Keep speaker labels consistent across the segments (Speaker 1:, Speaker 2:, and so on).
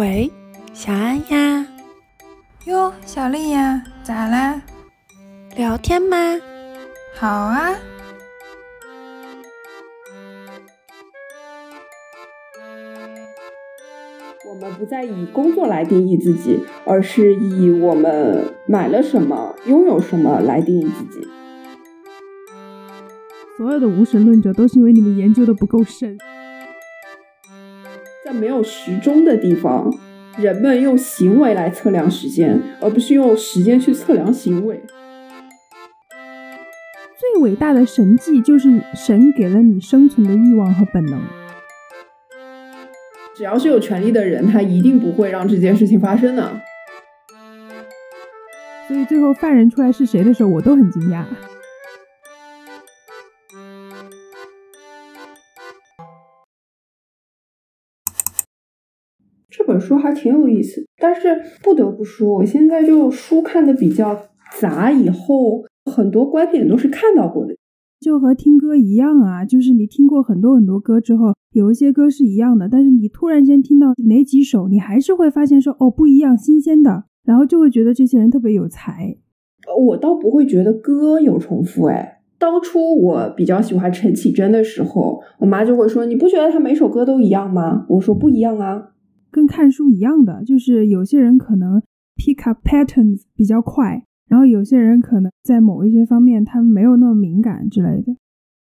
Speaker 1: 喂，小安呀。
Speaker 2: 哟，小丽呀，咋啦？
Speaker 1: 聊天吗？
Speaker 2: 好啊。
Speaker 3: 我们不再以工作来定义自己，而是以我们买了什么、拥有什么来定义自己。
Speaker 4: 所有的无神论者都是因为你们研究的不够深。
Speaker 3: 在没有时钟的地方，人们用行为来测量时间，而不是用时间去测量行为。
Speaker 4: 最伟大的神迹就是神给了你生存的欲望和本能。
Speaker 3: 只要是有权利的人，他一定不会让这件事情发生的。
Speaker 4: 所以最后犯人出来是谁的时候，我都很惊讶。
Speaker 3: 本书还挺有意思，但是不得不说，我现在就书看的比较杂，以后很多观点都是看到过的。
Speaker 4: 就和听歌一样啊，就是你听过很多很多歌之后，有一些歌是一样的，但是你突然间听到哪几首，你还是会发现说哦不一样，新鲜的，然后就会觉得这些人特别有才。
Speaker 3: 我倒不会觉得歌有重复，哎，当初我比较喜欢陈绮贞的时候，我妈就会说你不觉得她每首歌都一样吗？我说不一样啊，
Speaker 4: 跟看书一样的，就是有些人可能 pick up patterns 比较快。然后有些人可能在某一些方面他没有那么敏感之类的，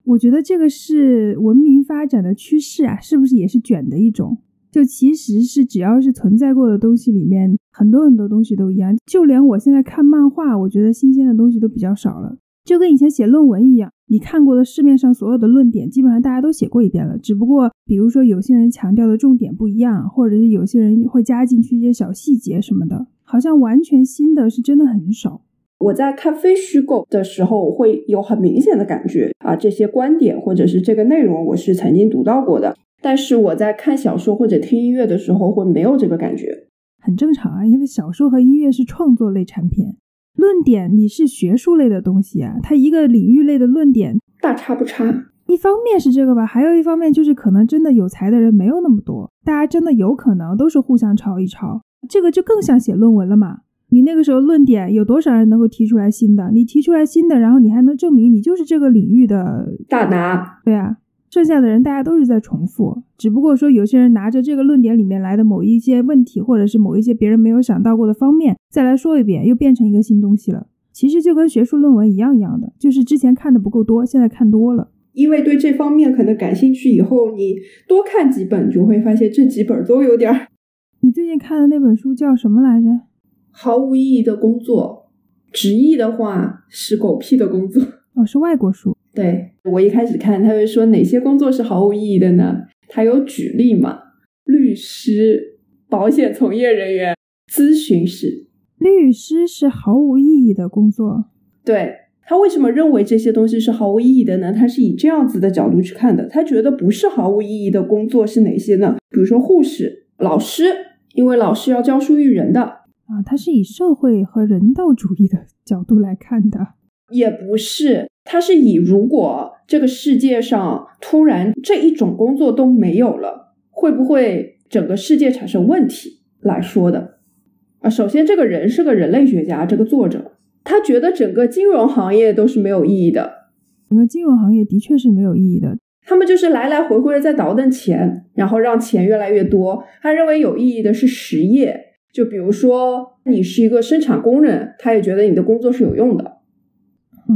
Speaker 4: 我觉得这个是文明发展的趋势啊，是不是也是卷的一种？就其实是只要是存在过的东西里面，很多很多东西都一样。就连我现在看漫画，我觉得新鲜的东西都比较少了。就跟以前写论文一样，你看过的市面上所有的论点，基本上大家都写过一遍了。只不过比如说有些人强调的重点不一样，或者是有些人会加进去一些小细节什么的，好像完全新的是真的很少。
Speaker 3: 我在看非虚构的时候，我会有很明显的感觉啊，这些观点或者是这个内容，我是曾经读到过的。但是我在看小说或者听音乐的时候，会没有这个感觉，
Speaker 4: 很正常啊，因为小说和音乐是创作类产品，论点你是学术类的东西啊，它一个领域类的论点
Speaker 3: 大差不差。
Speaker 4: 一方面是这个吧，还有一方面就是可能真的有才的人没有那么多，大家真的有可能都是互相抄一抄，这个就更像写论文了嘛。你那个时候论点有多少人能够提出来新的？你提出来新的，然后你还能证明你就是这个领域的
Speaker 3: 大拿。
Speaker 4: 对啊，剩下的人大家都是在重复，只不过说有些人拿着这个论点里面来的某一些问题，或者是某一些别人没有想到过的方面，再来说一遍，又变成一个新东西了。其实就跟学术论文一样一样的，就是之前看的不够多，现在看多了。
Speaker 3: 因为对这方面可能感兴趣，以后你多看几本，就会发现这几本都有点儿。
Speaker 4: 你最近看的那本书叫什么来着？
Speaker 3: 毫无意义的工作，直译的话是狗屁的工作。
Speaker 4: 哦，是外国书。
Speaker 3: 对我一开始看，他就说哪些工作是毫无意义的呢？他有举例嘛？律师、保险从业人员、咨询师。
Speaker 4: 律师是毫无意义的工作。
Speaker 3: 对他为什么认为这些东西是毫无意义的呢？他是以这样子的角度去看的。他觉得不是毫无意义的工作是哪些呢？比如说护士、老师，因为老师要教书育人的。
Speaker 4: 啊，他是以社会和人道主义的角度来看的，
Speaker 3: 也不是，他是以如果这个世界上突然这一种工作都没有了，会不会整个世界产生问题来说的。啊，首先这个人是个人类学家，这个作者他觉得整个金融行业都是没有意义的，
Speaker 4: 整个金融行业的确是没有意义的，
Speaker 3: 他们就是来来回回的在倒腾钱，然后让钱越来越多。他认为有意义的是实业。就比如说，你是一个生产工人，他也觉得你的工作是有用的。
Speaker 4: 哦，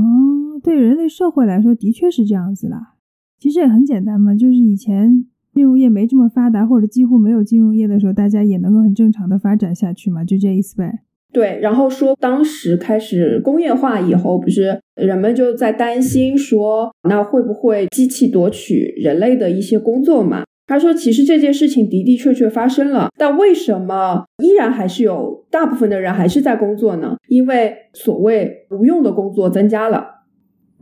Speaker 4: 对人类社会来说，的确是这样子啦。其实也很简单嘛，就是以前金融业没这么发达，或者几乎没有金融业的时候，大家也能够很正常的发展下去嘛，就这意思呗。
Speaker 3: 对，然后说当时开始工业化以后，不是人们就在担心说，那会不会机器夺取人类的一些工作嘛？他说：“其实这件事情的的确确发生了，但为什么依然还是有大部分的人还是在工作呢？因为所谓无用的工作增加了。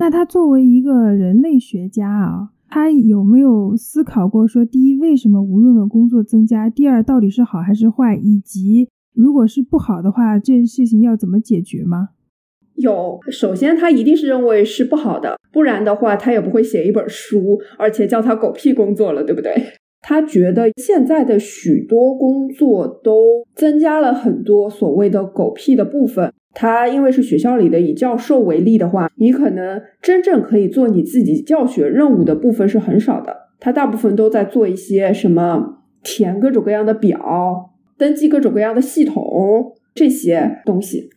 Speaker 4: 那他作为一个人类学家啊，他有没有思考过说，第一，为什么无用的工作增加？第二，到底是好还是坏？以及如果是不好的话，这件事情要怎么解决吗？”
Speaker 3: 有，首先他一定是认为是不好的，不然的话他也不会写一本书，而且叫他狗屁工作了，对不对？他觉得现在的许多工作都增加了很多所谓的狗屁的部分。他因为是学校里的，以教授为例的话，你可能真正可以做你自己教学任务的部分是很少的。他大部分都在做一些什么填各种各样的表、登记各种各样的系统这些东西。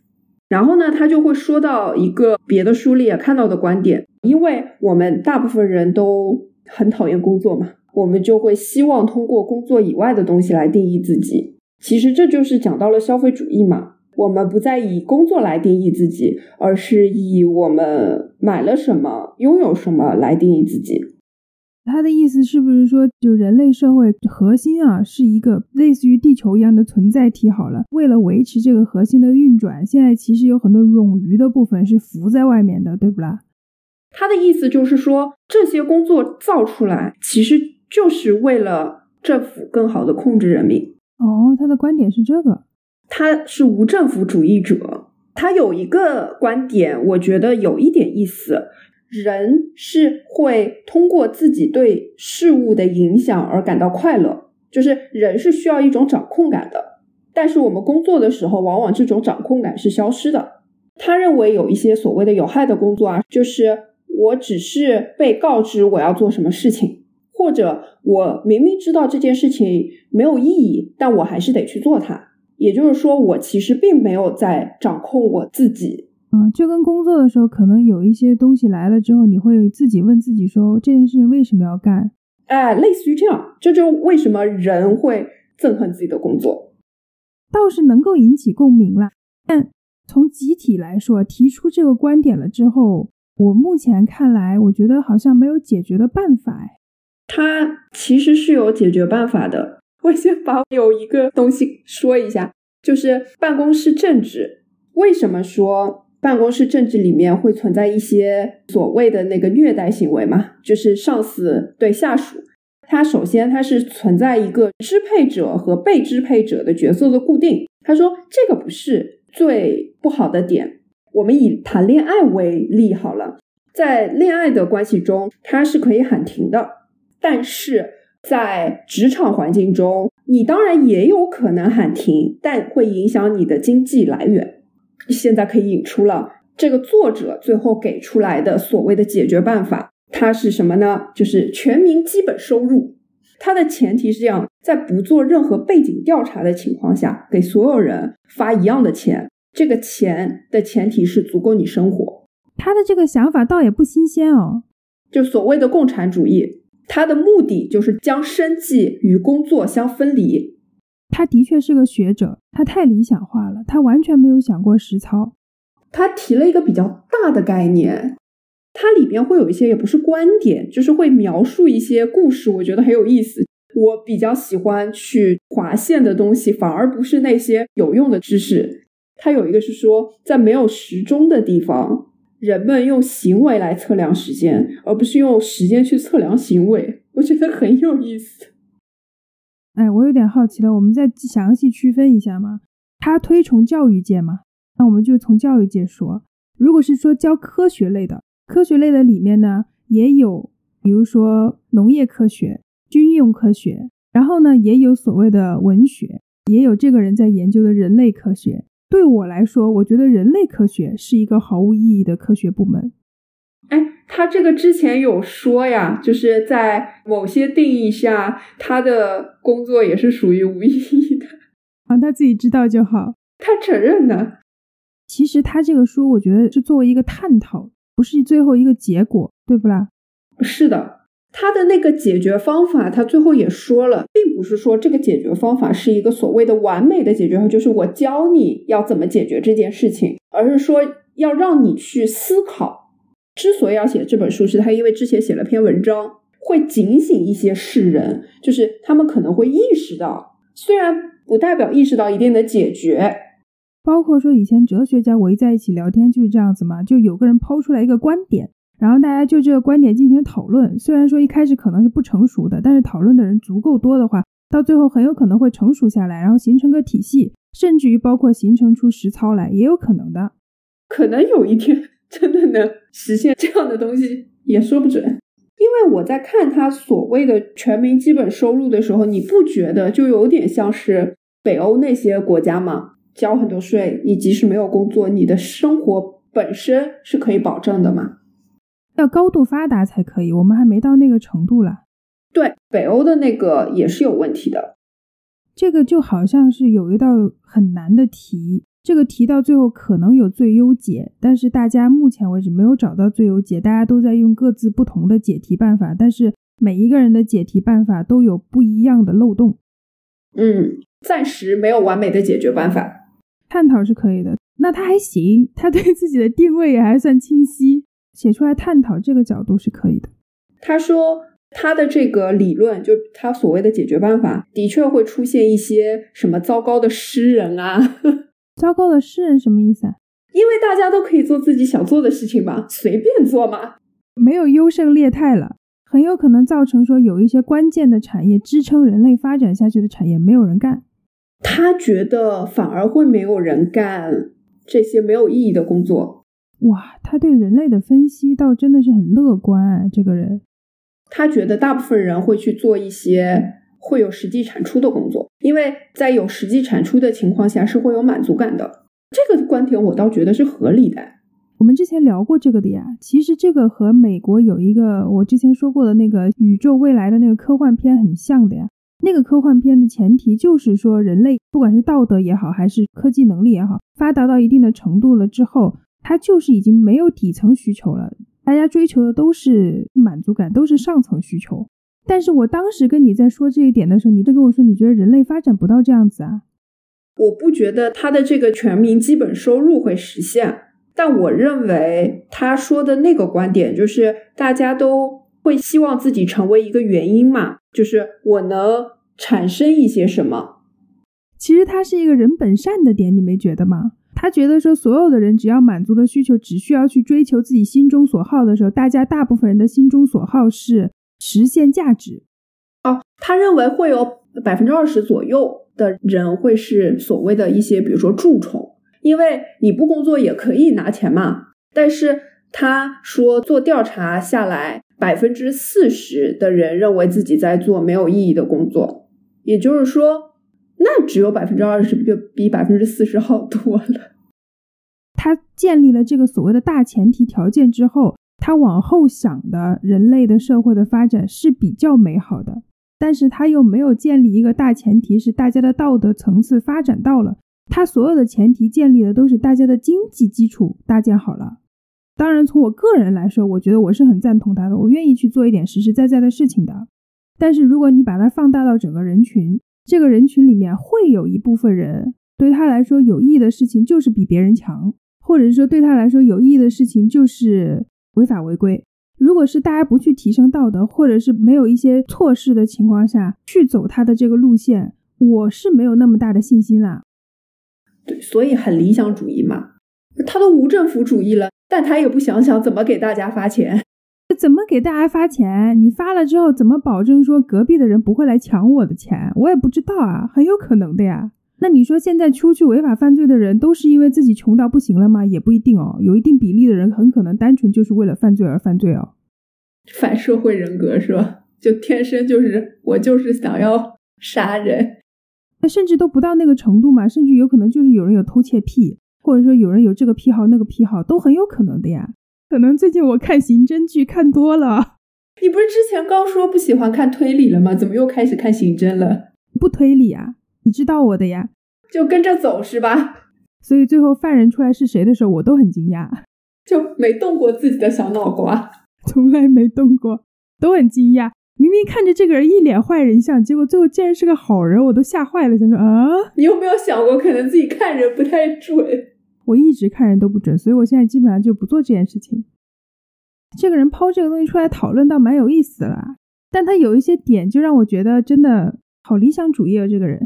Speaker 3: 然后呢，他就会说到一个别的书里也看到的观点，因为我们大部分人都很讨厌工作嘛，我们就会希望通过工作以外的东西来定义自己。其实这就是讲到了消费主义嘛，我们不再以工作来定义自己，而是以我们买了什么、拥有什么来定义自己。
Speaker 4: 他的意思是不是说，就人类社会核心啊，是一个类似于地球一样的存在体？好了，为了维持这个核心的运转，现在其实有很多冗余的部分是浮在外面的，对不啦？
Speaker 3: 他的意思就是说，这些工作造出来，其实就是为了政府更好的控制人民。
Speaker 4: 哦，他的观点是这个，
Speaker 3: 他是无政府主义者。他有一个观点，我觉得有一点意思。人是会通过自己对事物的影响而感到快乐，就是人是需要一种掌控感的。但是我们工作的时候，往往这种掌控感是消失的。他认为有一些所谓的有害的工作啊，就是我只是被告知我要做什么事情，或者我明明知道这件事情没有意义，但我还是得去做它。也就是说，我其实并没有在掌控我自己。
Speaker 4: 嗯，就跟工作的时候，可能有一些东西来了之后，你会自己问自己说这件事情为什么要干？
Speaker 3: 哎，类似于这样，这就为什么人会憎恨自己的工作，
Speaker 4: 倒是能够引起共鸣了。但从集体来说，提出这个观点了之后，我目前看来，我觉得好像没有解决的办法。哎，
Speaker 3: 它其实是有解决办法的。我先把有一个东西说一下，就是办公室政治。为什么说？办公室政治里面会存在一些所谓的那个虐待行为嘛，就是上司对下属，他首先他是存在一个支配者和被支配者的角色的固定。他说这个不是最不好的点。我们以谈恋爱为例好了，在恋爱的关系中，他是可以喊停的，但是在职场环境中，你当然也有可能喊停，但会影响你的经济来源。现在可以引出了这个作者最后给出来的所谓的解决办法，它是什么呢？就是全民基本收入。它的前提是这样，在不做任何背景调查的情况下，给所有人发一样的钱。这个钱的前提是足够你生活。
Speaker 4: 他的这个想法倒也不新鲜哦，
Speaker 3: 就所谓的共产主义，它的目的就是将生计与工作相分离。
Speaker 4: 他的确是个学者，他太理想化了，他完全没有想过实操。
Speaker 3: 他提了一个比较大的概念，它里边会有一些也不是观点，就是会描述一些故事，我觉得很有意思。我比较喜欢去划线的东西，反而不是那些有用的知识。他有一个是说，在没有时钟的地方，人们用行为来测量时间，而不是用时间去测量行为。我觉得很有意思。
Speaker 4: 哎，我有点好奇了，我们再详细区分一下嘛。他推崇教育界嘛，那我们就从教育界说。如果是说教科学类的，科学类的里面呢，也有，比如说农业科学、军用科学，然后呢，也有所谓的文学，也有这个人在研究的人类科学。对我来说，我觉得人类科学是一个毫无意义的科学部门。
Speaker 3: 哎，他这个之前有说呀，就是在某些定义下，他的工作也是属于无意义的
Speaker 4: 啊，他自己知道就好。
Speaker 3: 他承认的。
Speaker 4: 其实他这个书，我觉得是作为一个探讨，不是最后一个结果，对不啦？
Speaker 3: 是的，他的那个解决方法，他最后也说了，并不是说这个解决方法是一个所谓的完美的解决方，就是我教你要怎么解决这件事情，而是说要让你去思考。之所以要写这本书，是他因为之前写了篇文章，会警醒一些世人，就是他们可能会意识到，虽然不代表意识到一定的解决。
Speaker 4: 包括说以前哲学家围在一起聊天就是这样子嘛，就有个人抛出来一个观点，然后大家就这个观点进行讨论。虽然说一开始可能是不成熟的，但是讨论的人足够多的话，到最后很有可能会成熟下来，然后形成个体系，甚至于包括形成出实操来，也有可能的。
Speaker 3: 可能有一天。真的能实现这样的东西也说不准，因为我在看他所谓的全民基本收入的时候，你不觉得就有点像是北欧那些国家吗？交很多税，你即使没有工作，你的生活本身是可以保证的吗？
Speaker 4: 要高度发达才可以，我们还没到那个程度啦。
Speaker 3: 对，北欧的那个也是有问题的。
Speaker 4: 这个就好像是有一道很难的题，这个题到最后可能有最优解，但是大家目前为止没有找到最优解，大家都在用各自不同的解题办法，但是每一个人的解题办法都有不一样的漏洞。
Speaker 3: 嗯，暂时没有完美的解决办法。
Speaker 4: 探讨是可以的，那他还行，他对自己的定位也还算清晰，写出来探讨这个角度是可以的。
Speaker 3: 他说。他的这个理论，就他所谓的解决办法，的确会出现一些什么糟糕的诗人啊？
Speaker 4: 糟糕的诗人什么意思啊？
Speaker 3: 因为大家都可以做自己想做的事情嘛，随便做嘛，
Speaker 4: 没有优胜劣汰了，很有可能造成说有一些关键的产业支撑人类发展下去的产业没有人干。
Speaker 3: 他觉得反而会没有人干这些没有意义的工作。
Speaker 4: 哇，他对人类的分析倒真的是很乐观啊，这个人。
Speaker 3: 他觉得大部分人会去做一些会有实际产出的工作，因为在有实际产出的情况下是会有满足感的。这个观点我倒觉得是合理的。
Speaker 4: 我们之前聊过这个的呀，其实这个和美国有一个我之前说过的那个宇宙未来的那个科幻片很像的呀。那个科幻片的前提就是说，人类不管是道德也好，还是科技能力也好，发达到一定的程度了之后，它就是已经没有底层需求了。大家追求的都是满足感，都是上层需求。但是我当时跟你在说这一点的时候，你就跟我说，你觉得人类发展不到这样子啊？
Speaker 3: 我不觉得他的这个全民基本收入会实现，但我认为他说的那个观点，就是大家都会希望自己成为一个原因嘛，就是我能产生一些什么。
Speaker 4: 其实他是一个人本善的点，你没觉得吗？他觉得说，所有的人只要满足了需求，只需要去追求自己心中所好的时候，大家大部分人的心中所好是实现价值。
Speaker 3: 哦，他认为会有百分之二十左右的人会是所谓的一些，比如说蛀虫，因为你不工作也可以拿钱嘛。但是他说做调查下来，百分之四十的人认为自己在做没有意义的工作，也就是说。那只有百分之二十，就比百分之四十好多了。
Speaker 4: 他建立了这个所谓的大前提条件之后，他往后想的人类的社会的发展是比较美好的。但是他又没有建立一个大前提，是大家的道德层次发展到了。他所有的前提建立的都是大家的经济基础搭建好了。当然，从我个人来说，我觉得我是很赞同他的，我愿意去做一点实实在在的事情的。但是如果你把它放大到整个人群，这个人群里面会有一部分人，对他来说有意义的事情就是比别人强，或者说对他来说有意义的事情就是违法违规。如果是大家不去提升道德，或者是没有一些措施的情况下去走他的这个路线，我是没有那么大的信心啦。
Speaker 3: 对，所以很理想主义嘛，他都无政府主义了，但他也不想想怎么给大家发钱。
Speaker 4: 怎么给大家发钱？你发了之后，怎么保证说隔壁的人不会来抢我的钱？我也不知道啊，很有可能的呀。那你说现在出去违法犯罪的人，都是因为自己穷到不行了吗？也不一定哦，有一定比例的人很可能单纯就是为了犯罪而犯罪哦。
Speaker 3: 反社会人格是吧？就天生就是我就是想要杀人，
Speaker 4: 那甚至都不到那个程度嘛，甚至有可能就是有人有偷窃癖，或者说有人有这个癖好那个癖好，都很有可能的呀。可能最近我看刑侦剧看多了，
Speaker 3: 你不是之前刚说不喜欢看推理了吗？怎么又开始看刑侦了？
Speaker 4: 不推理啊，你知道我的呀，
Speaker 3: 就跟着走是吧？
Speaker 4: 所以最后犯人出来是谁的时候，我都很惊讶，
Speaker 3: 就没动过自己的小脑瓜，
Speaker 4: 从来没动过，都很惊讶。明明看着这个人一脸坏人相，结果最后竟然是个好人，我都吓坏了，想说啊，
Speaker 3: 你有没有想过，可能自己看人不太准？
Speaker 4: 我一直看人都不准，所以我现在基本上就不做这件事情。这个人抛这个东西出来讨论，倒蛮有意思的啦。但他有一些点，就让我觉得真的好理想主义啊。这个人，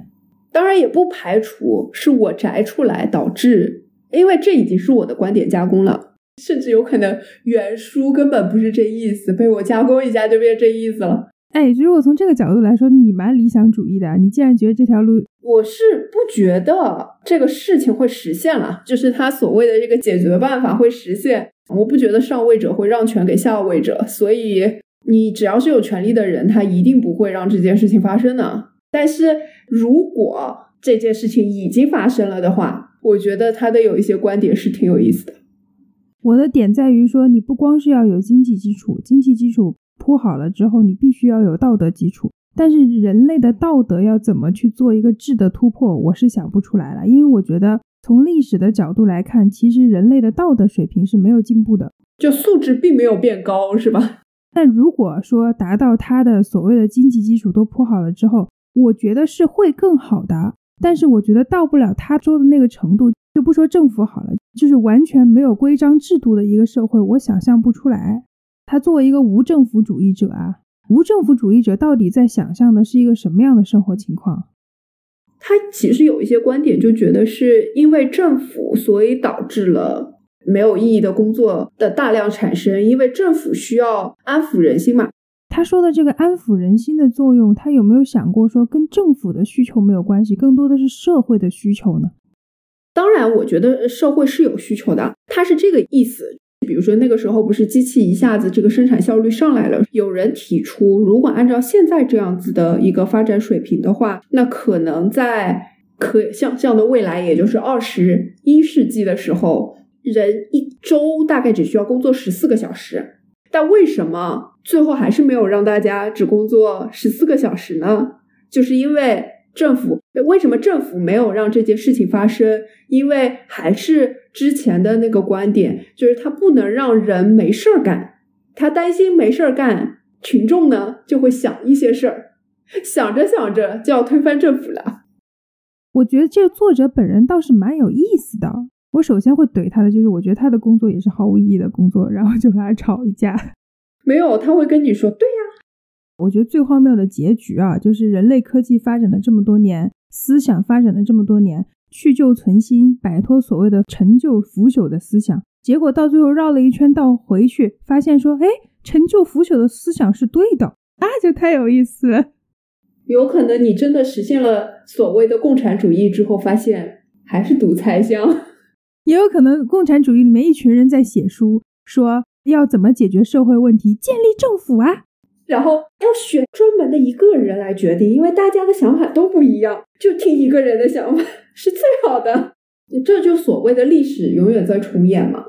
Speaker 3: 当然也不排除是我摘出来导致，因为这已经是我的观点加工了，甚至有可能原书根本不是这意思，被我加工一下就变这意思了。
Speaker 4: 哎，如果从这个角度来说，你蛮理想主义的。你既然觉得这条路，
Speaker 3: 我是不觉得这个事情会实现了，就是他所谓的这个解决办法会实现。我不觉得上位者会让权给下位者，所以你只要是有权利的人，他一定不会让这件事情发生的。但是如果这件事情已经发生了的话，我觉得他的有一些观点是挺有意思的。
Speaker 4: 我的点在于说，你不光是要有经济基础，经济基础铺好了之后，你必须要有道德基础。但是人类的道德要怎么去做一个质的突破，我是想不出来了。因为我觉得从历史的角度来看，其实人类的道德水平是没有进步的，
Speaker 3: 就素质并没有变高，是吧？
Speaker 4: 但如果说达到他的所谓的经济基础都铺好了之后，我觉得是会更好的。但是我觉得到不了他说的那个程度，就不说政府好了，就是完全没有规章制度的一个社会，我想象不出来。他作为一个无政府主义者啊，无政府主义者到底在想象的是一个什么样的生活情况？
Speaker 3: 他其实有一些观点就觉得是因为政府，所以导致了没有意义的工作的大量产生，因为政府需要安抚人心嘛。
Speaker 4: 他说的这个安抚人心的作用，他有没有想过说跟政府的需求没有关系，更多的是社会的需求呢？
Speaker 3: 当然，我觉得社会是有需求的，他是这个意思。比如说那个时候不是机器一下子这个生产效率上来了，有人提出，如果按照现在这样子的一个发展水平的话，那可能在可想象的未来，也就是二十一世纪的时候，人一周大概只需要工作十四个小时。但为什么最后还是没有让大家只工作十四个小时呢？就是因为政府为什么政府没有让这件事情发生？因为还是之前的那个观点，就是他不能让人没事儿干，他担心没事儿干，群众呢就会想一些事儿，想着想着就要推翻政府了。
Speaker 4: 我觉得这个作者本人倒是蛮有意思的。我首先会怼他的，就是我觉得他的工作也是毫无意义的工作，然后就和他吵一架。
Speaker 3: 没有，他会跟你说，对呀。
Speaker 4: 我觉得最荒谬的结局啊，就是人类科技发展了这么多年，思想发展了这么多年，去旧存新，摆脱所谓的陈旧腐朽的思想，结果到最后绕了一圈到回去，发现说，哎，陈旧腐朽的思想是对的，那就太有意思了。
Speaker 3: 有可能你真的实现了所谓的共产主义之后，发现还是独裁香。
Speaker 4: 也有可能，共产主义里面一群人在写书，说要怎么解决社会问题，建立政府啊，
Speaker 3: 然后要选专门的一个人来决定，因为大家的想法都不一样，就听一个人的想法是最好的。这就所谓的历史永远在重演嘛。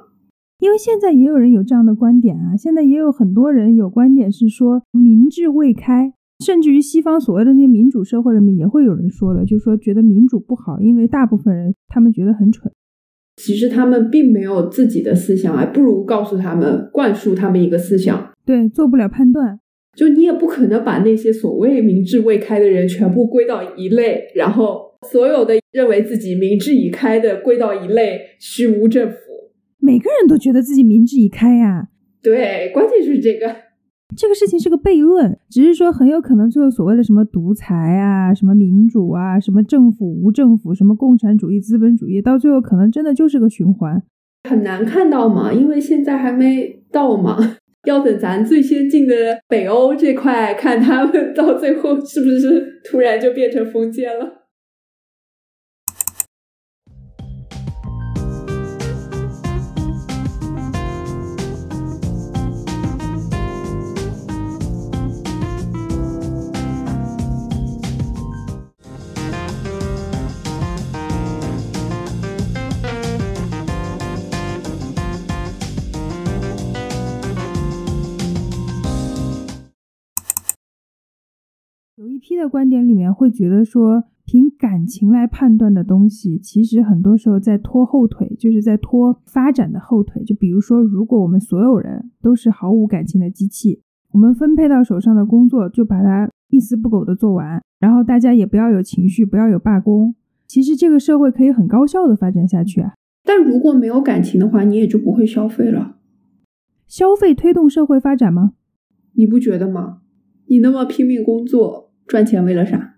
Speaker 4: 因为现在也有人有这样的观点啊，现在也有很多人有观点是说民智未开，甚至于西方所谓的那些民主社会里面也会有人说的，就是说觉得民主不好，因为大部分人他们觉得很蠢。
Speaker 3: 其实他们并没有自己的思想，还不如告诉他们，灌输他们一个思想。
Speaker 4: 对，做不了判断，
Speaker 3: 就你也不可能把那些所谓明智未开的人全部归到一类，然后所有的认为自己明智已开的归到一类，虚无政府。
Speaker 4: 每个人都觉得自己明智已开呀。
Speaker 3: 对，关键就是这个。
Speaker 4: 这个事情是个悖论，只是说很有可能最后所谓的什么独裁啊、什么民主啊、什么政府无政府、什么共产主义、资本主义，到最后可能真的就是个循环，
Speaker 3: 很难看到嘛，因为现在还没到嘛，要等咱最先进的北欧这块，看他们到最后是不是突然就变成封建了。
Speaker 4: 一批的观点里面会觉得说，凭感情来判断的东西，其实很多时候在拖后腿，就是在拖发展的后腿。就比如说，如果我们所有人都是毫无感情的机器，我们分配到手上的工作就把它一丝不苟的做完，然后大家也不要有情绪，不要有罢工，其实这个社会可以很高效的发展下去啊。
Speaker 3: 但如果没有感情的话，你也就不会消费了。
Speaker 4: 消费推动社会发展吗？
Speaker 3: 你不觉得吗？你那么拼命工作。赚钱为了啥？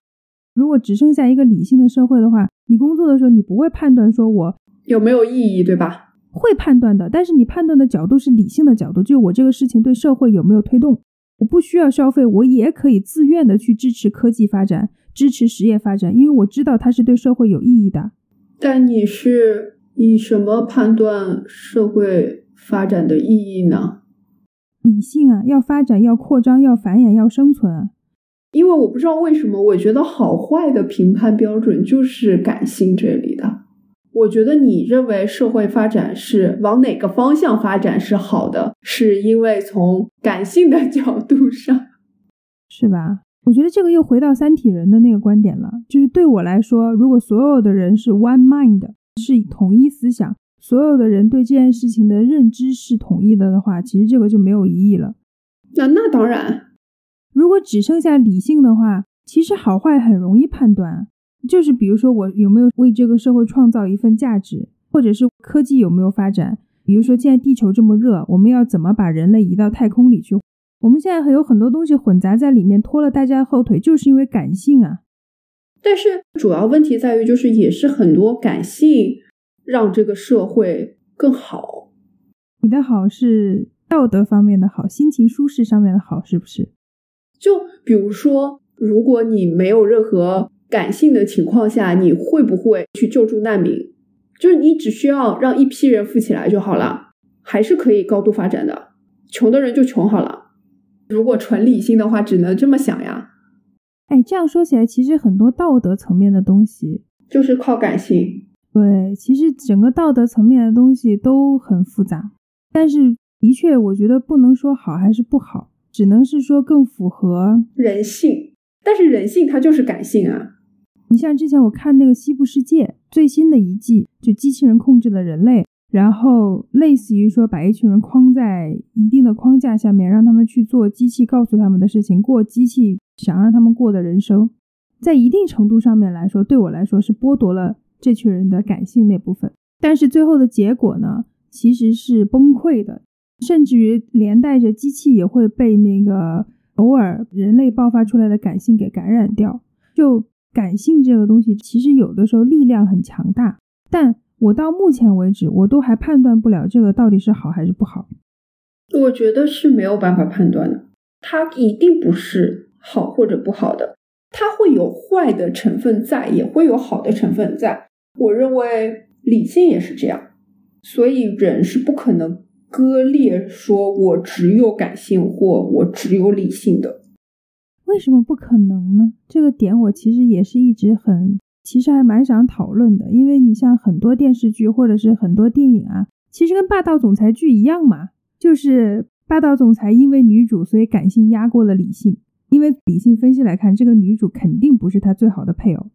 Speaker 4: 如果只剩下一个理性的社会的话，你工作的时候你不会判断说我
Speaker 3: 有没有意义，对吧？
Speaker 4: 会判断的，但是你判断的角度是理性的角度，就我这个事情对社会有没有推动？我不需要消费，我也可以自愿的去支持科技发展，支持实业发展，因为我知道它是对社会有意义的。
Speaker 3: 但你是以什么判断社会发展的意义呢？
Speaker 4: 理性啊，要发展，要扩张，要繁衍，要生存啊。
Speaker 3: 因为我不知道为什么，我觉得好坏的评判标准就是感性这里的。我觉得你认为社会发展是往哪个方向发展是好的，是因为从感性的 角度上，
Speaker 4: 是吧？我觉得这个又回到三体人的那个观点了，就是对我来说，如果所有的人是 one mind，是统一思想，所有的人对这件事情的认知是统一的的话，其实这个就没有意义了。
Speaker 3: 那那当然。
Speaker 4: 如果只剩下理性的话，其实好坏很容易判断。就是比如说，我有没有为这个社会创造一份价值，或者是科技有没有发展？比如说，现在地球这么热，我们要怎么把人类移到太空里去？我们现在还有很多东西混杂在里面，拖了大家的后腿，就是因为感性啊。
Speaker 3: 但是主要问题在于，就是也是很多感性让这个社会更好。
Speaker 4: 你的好是道德方面的好，心情舒适上面的好，是不是？
Speaker 3: 就比如说，如果你没有任何感性的情况下，你会不会去救助难民？就是你只需要让一批人富起来就好了，还是可以高度发展的。穷的人就穷好了。如果纯理性的话，只能这么想呀。
Speaker 4: 哎，这样说起来，其实很多道德层面的东西
Speaker 3: 就是靠感性。
Speaker 4: 对，其实整个道德层面的东西都很复杂，但是的确，我觉得不能说好还是不好。只能是说更符合
Speaker 3: 人性，但是人性它就是感性啊。
Speaker 4: 你像之前我看那个《西部世界》最新的一季，就机器人控制了人类，然后类似于说把一群人框在一定的框架下面，让他们去做机器告诉他们的事情，过机器想让他们过的人生，在一定程度上面来说，对我来说是剥夺了这群人的感性那部分。但是最后的结果呢，其实是崩溃的。甚至于连带着机器也会被那个偶尔人类爆发出来的感性给感染掉。就感性这个东西，其实有的时候力量很强大，但我到目前为止，我都还判断不了这个到底是好还是不好。
Speaker 3: 我觉得是没有办法判断的，它一定不是好或者不好的，它会有坏的成分在，也会有好的成分在。我认为理性也是这样，所以人是不可能。割裂说：“我只有感性，或我只有理性的，
Speaker 4: 为什么不可能呢？这个点我其实也是一直很，其实还蛮想讨论的。因为你像很多电视剧或者是很多电影啊，其实跟霸道总裁剧一样嘛，就是霸道总裁因为女主，所以感性压过了理性。因为理性分析来看，这个女主肯定不是他最好的配偶，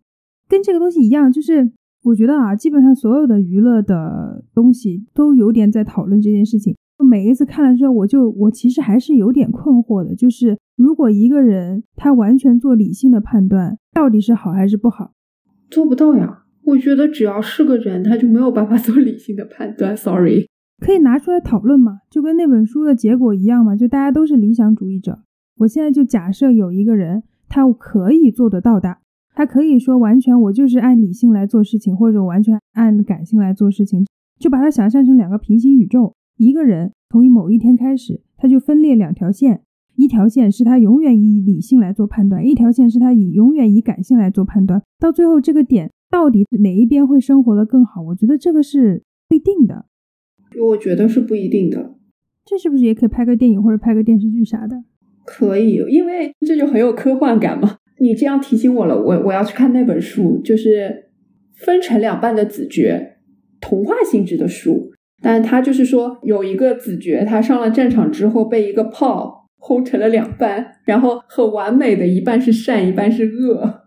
Speaker 4: 跟这个东西一样，就是。”我觉得啊，基本上所有的娱乐的东西都有点在讨论这件事情。每一次看了之后，我就我其实还是有点困惑的，就是如果一个人他完全做理性的判断，到底是好还是不好？
Speaker 3: 做不到呀。我觉得只要是个人，他就没有办法 做理性的判断。Sorry，
Speaker 4: 可以拿出来讨论嘛？就跟那本书的结果一样嘛？就大家都是理想主义者。我现在就假设有一个人，他可以做得到的。他可以说完全我就是按理性来做事情，或者完全按感性来做事情，就把它想象成两个平行宇宙。一个人从某一天开始，他就分裂两条线，一条线是他永远以理性来做判断，一条线是他以永远以感性来做判断。到最后这个点到底哪一边会生活的更好？我觉得这个是不一定的。
Speaker 3: 我觉得是不一定的。
Speaker 4: 这是不是也可以拍个电影或者拍个电视剧啥的？
Speaker 3: 可以，因为这就很有科幻感嘛。你这样提醒我了，我我要去看那本书，就是分成两半的子爵，童话性质的书。但他就是说，有一个子爵，他上了战场之后被一个炮轰成了两半，然后很完美的一半是善，一半是恶。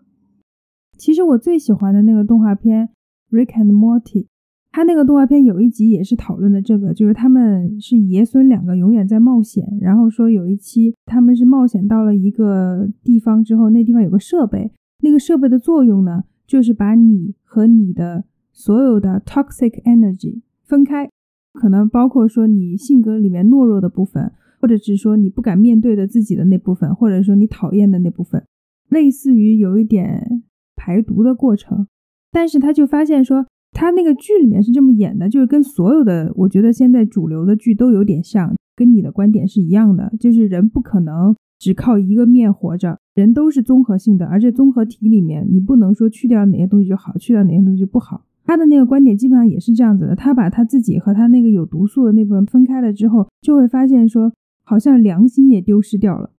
Speaker 4: 其实我最喜欢的那个动画片《Rick and Morty》。他那个动画片有一集也是讨论的这个，就是他们是爷孙两个永远在冒险，然后说有一期他们是冒险到了一个地方之后，那地方有个设备，那个设备的作用呢，就是把你和你的所有的 toxic energy 分开，可能包括说你性格里面懦弱的部分，或者是说你不敢面对的自己的那部分，或者说你讨厌的那部分，类似于有一点排毒的过程，但是他就发现说。他那个剧里面是这么演的，就是跟所有的我觉得现在主流的剧都有点像，跟你的观点是一样的，就是人不可能只靠一个面活着，人都是综合性的，而且综合体里面你不能说去掉哪些东西就好，去掉哪些东西就不好。他的那个观点基本上也是这样子的，他把他自己和他那个有毒素的那部分分开了之后，就会发现说，好像良心也丢失掉了。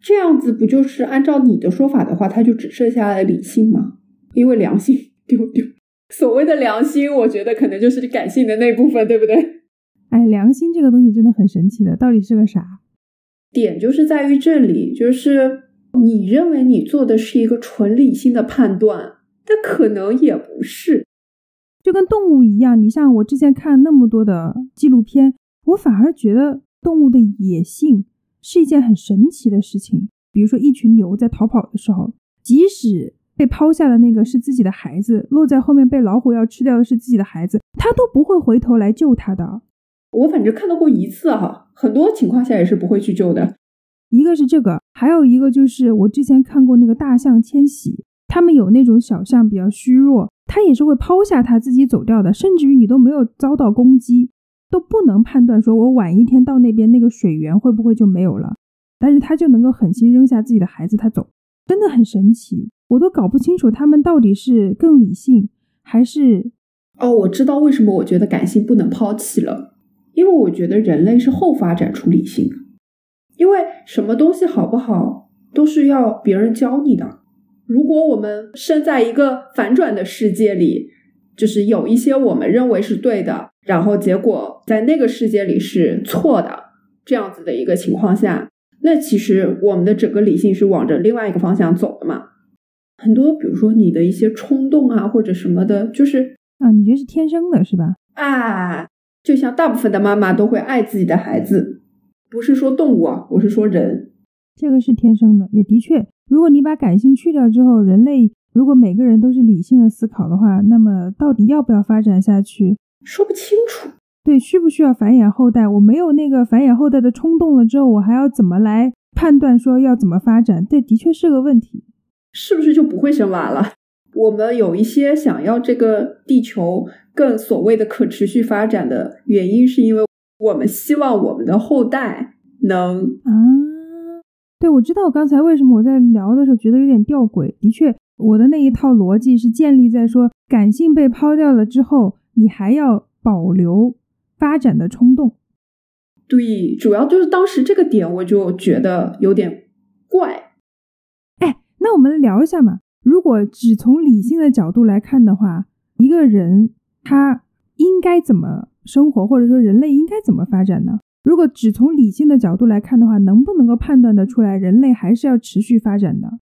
Speaker 3: 这样子不就是按照你的说法的话，他就只剩下了理性吗？因为良心丢丢，所谓的良心，我觉得可能就是感性的那部分，对不对？
Speaker 4: 哎，良心这个东西真的很神奇的，到底是个啥？
Speaker 3: 点就是在于这里，就是你认为你做的是一个纯理性的判断，但可能也不是。
Speaker 4: 就跟动物一样，你像我之前看那么多的纪录片，我反而觉得动物的野性是一件很神奇的事情。比如说，一群牛在逃跑的时候，即使被抛下的那个是自己的孩子，落在后面被老虎要吃掉的是自己的孩子，他都不会回头来救他的。
Speaker 3: 我反正看到过一次哈，很多情况下也是不会去救的。
Speaker 4: 一个是这个，还有一个就是我之前看过那个大象迁徙，他们有那种小象比较虚弱，它也是会抛下它自己走掉的，甚至于你都没有遭到攻击，都不能判断说我晚一天到那边那个水源会不会就没有了，但是它就能够狠心扔下自己的孩子它走，真的很神奇，我都搞不清楚他们到底是更理性还是……
Speaker 3: 哦，我知道为什么我觉得感性不能抛弃了。因为我觉得人类是后发展出理性的，因为什么东西好不好都是要别人教你的。如果我们生在一个反转的世界里，就是有一些我们认为是对的，然后结果在那个世界里是错的，这样子的一个情况下，那其实我们的整个理性是往着另外一个方向走的嘛。很多，比如说你的一些冲动啊，或者什么的，就是
Speaker 4: 啊，你觉得是天生的，是吧？
Speaker 3: 啊。就像大部分的妈妈都会爱自己的孩子，不是说动物啊，我是说人，
Speaker 4: 这个是天生的，也的确，如果你把感性去掉之后，人类如果每个人都是理性的思考的话，那么到底要不要发展下去，
Speaker 3: 说不清楚。
Speaker 4: 对，需不需要繁衍后代？我没有那个繁衍后代的冲动了之后，我还要怎么来判断说要怎么发展？这的确是个问题，
Speaker 3: 是不是就不会生娃了？我们有一些想要这个地球更所谓的可持续发展的原因，是因为我们希望我们的后代能
Speaker 4: 啊，对，我知道刚才为什么我在聊的时候觉得有点吊诡。的确，我的那一套逻辑是建立在说感性被抛掉了之后，你还要保留发展的冲动。
Speaker 3: 对，主要就是当时这个点，我就觉得有点怪。
Speaker 4: 哎，那我们聊一下嘛。如果只从理性的角度来看的话，一个人他应该怎么生活，或者说人类应该怎么发展呢？如果只从理性的角度来看的话，能不能够判断得出来，人类还是要持续发展的？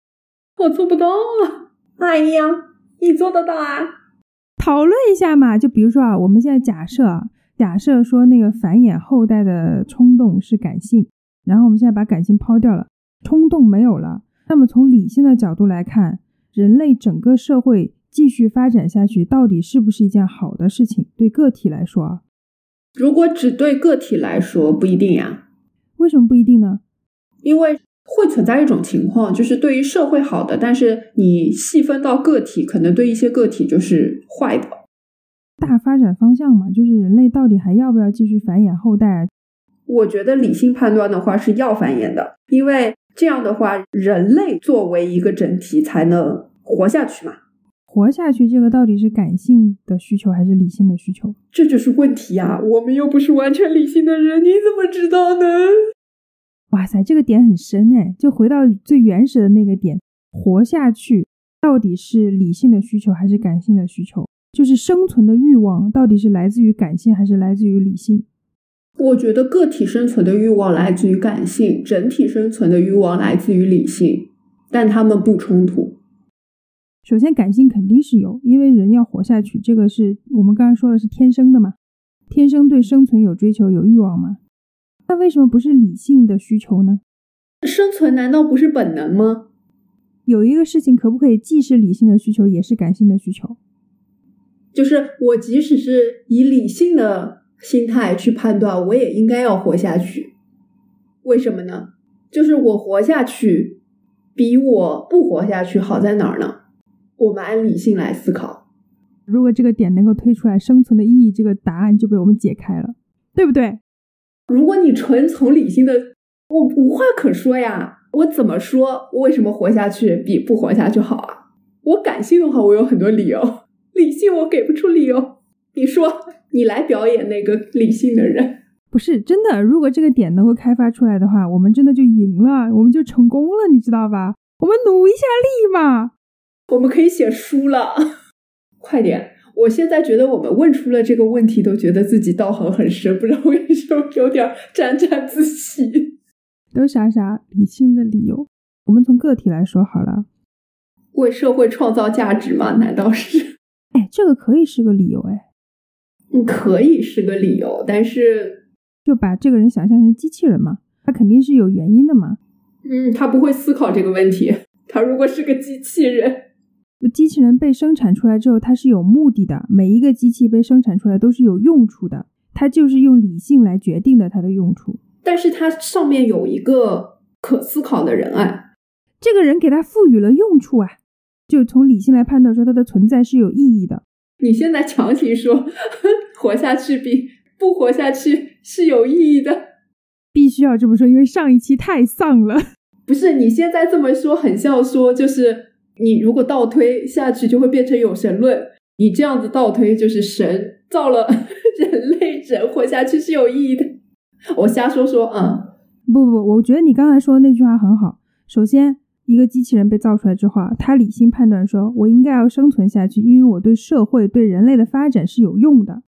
Speaker 3: 我做不到啊！哎呀，你做得到啊！
Speaker 4: 讨论一下嘛，就比如说啊，我们现在假设啊，假设说那个繁衍后代的冲动是感性，然后我们现在把感性抛掉了，冲动没有了，那么从理性的角度来看。人类整个社会继续发展下去，到底是不是一件好的事情？对个体来说，
Speaker 3: 如果只对个体来说，不一定呀。
Speaker 4: 为什么不一定呢？
Speaker 3: 因为会存在一种情况，就是对于社会好的，但是你细分到个体，可能对一些个体就是坏的。
Speaker 4: 大发展方向嘛，就是人类到底还要不要继续繁衍后代？
Speaker 3: 我觉得理性判断的话是要繁衍的，因为。这样的话，人类作为一个整体才能活下去嘛？
Speaker 4: 活下去，这个到底是感性的需求还是理性的需求？
Speaker 3: 这就是问题呀！我们又不是完全理性的人，你怎么知道呢？
Speaker 4: 哇塞，这个点很深哎！就回到最原始的那个点，活下去到底是理性的需求还是感性的需求？就是生存的欲望到底是来自于感性还是来自于理性？
Speaker 3: 我觉得个体生存的欲望来自于感性，整体生存的欲望来自于理性，但他们不冲突。
Speaker 4: 首先，感性肯定是有，因为人要活下去，这个是我们刚刚说的是天生的嘛，天生对生存有追求、有欲望嘛。那为什么不是理性的需求呢？
Speaker 3: 生存难道不是本能吗？
Speaker 4: 有一个事情可不可以既是理性的需求，也是感性的需求？
Speaker 3: 就是我即使是以理性的。心态去判断，我也应该要活下去。为什么呢？就是我活下去比我不活下去好在哪儿呢？我们按理性来思考，
Speaker 4: 如果这个点能够推出来，生存的意义这个答案就被我们解开了，对不对？
Speaker 3: 如果你纯从理性的，我无话可说呀。我怎么说？为什么活下去比不活下去好啊？我感性的话，我有很多理由；理性，我给不出理由。你说。你来表演那个理性的人，
Speaker 4: 不是真的，如果这个点能够开发出来的话，我们真的就赢了，我们就成功了，你知道吧？我们努一下力嘛，
Speaker 3: 我们可以写书了，快点！我现在觉得我们问出了这个问题，都觉得自己道行很深，不知道为什么有点沾沾自喜。
Speaker 4: 都啥啥理性的理由？我们从个体来说好了，
Speaker 3: 为社会创造价值吗？难道是？
Speaker 4: 哎，这个可以是个理由，哎，
Speaker 3: 嗯，可以是个理由，但是
Speaker 4: 就把这个人想象成机器人嘛，他肯定是有原因的嘛。
Speaker 3: 嗯，他不会思考这个问题。他如果是个机器人，
Speaker 4: 机器人被生产出来之后，它是有目的的。每一个机器被生产出来都是有用处的，它就是用理性来决定的它的用处。
Speaker 3: 但是它上面有一个可思考的人啊，
Speaker 4: 这个人给它赋予了用处啊，就从理性来判断说它的存在是有意义的。
Speaker 3: 你现在强行说活下去比不活下去是有意义的，
Speaker 4: 必须要这么说，因为上一期太丧了。
Speaker 3: 不是你现在这么说，很像说就是你如果倒推下去就会变成有神论。你这样子倒推就是神造了 人类，人活下去是有意义的。我瞎说说，嗯，
Speaker 4: 不不，我觉得你刚才说的那句话很好。首先，一个机器人被造出来之后啊，他理性判断说，我应该要生存下去，因为我对社会、对人类的发展是有用的。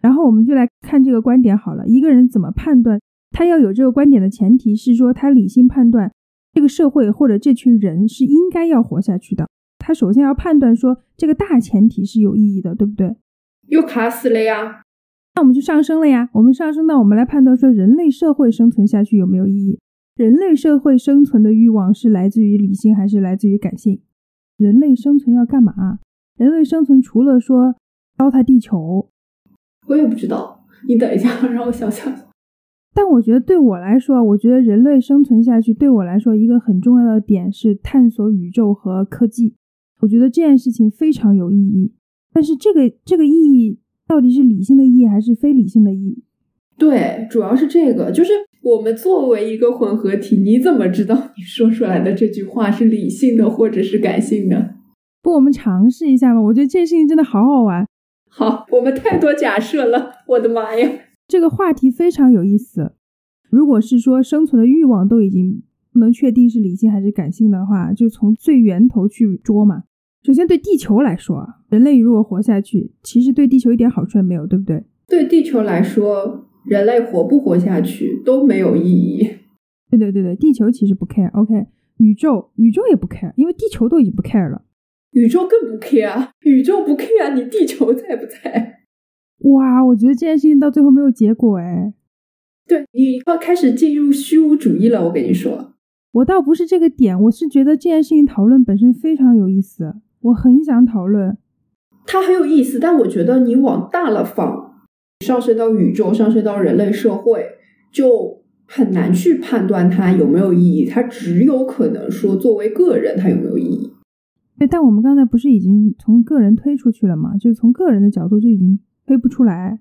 Speaker 4: 然后我们就来看这个观点好了。一个人怎么判断？他要有这个观点的前提是说，他理性判断。这个社会或者这群人是应该要活下去的。他首先要判断说这个大前提是有意义的，对不对？
Speaker 3: 又卡死了呀！
Speaker 4: 那我们就上升了呀。我们上升到我们来判断说人类社会生存下去有没有意义？人类社会生存的欲望是来自于理性还是来自于感性？人类生存要干嘛？人类生存除了说糟蹋地球，
Speaker 3: 我也不知道。你等一下，让我想想。
Speaker 4: 但我觉得对我来说，我觉得人类生存下去对我来说一个很重要的点是探索宇宙和科技。我觉得这件事情非常有意义。但是这个这个意义到底是理性的意义还是非理性的意义？
Speaker 3: 对，主要是这个，就是我们作为一个混合体，你怎么知道 你说出来的这句话是理性的或者是感性的？
Speaker 4: 不，我们尝试一下吧。我觉得这件事情真的好好玩。
Speaker 3: 好，我们太多假设了，我的妈呀！
Speaker 4: 这个话题非常有意思。如果是说生存的欲望都已经不能确定是理性还是感性的话，就从最源头去捉嘛。首先对地球来说，人类如果活下去，其实对地球一点好处也没有，对不对？
Speaker 3: 对地球来说，人类活不活下去都没有意义。
Speaker 4: 对对对对，地球其实不 care。OK，宇宙宇宙也不 care，因为地球都已经不 care 了。
Speaker 3: 宇宙更不 care，宇宙不 care，你地球在不在？
Speaker 4: 哇，我觉得这件事情到最后没有结果哎。
Speaker 3: 对你要开始进入虚无主义了，我跟你说，
Speaker 4: 我倒不是这个点，我是觉得这件事情讨论本身非常有意思，我很想讨论。
Speaker 3: 它很有意思，但我觉得你往大了放，上升到宇宙，上升到人类社会，就很难去判断它有没有意义。它只有可能说作为个人，它有没有意义。
Speaker 4: 对，但我们刚才不是已经从个人推出去了吗？就是从个人的角度就已经。推不出来，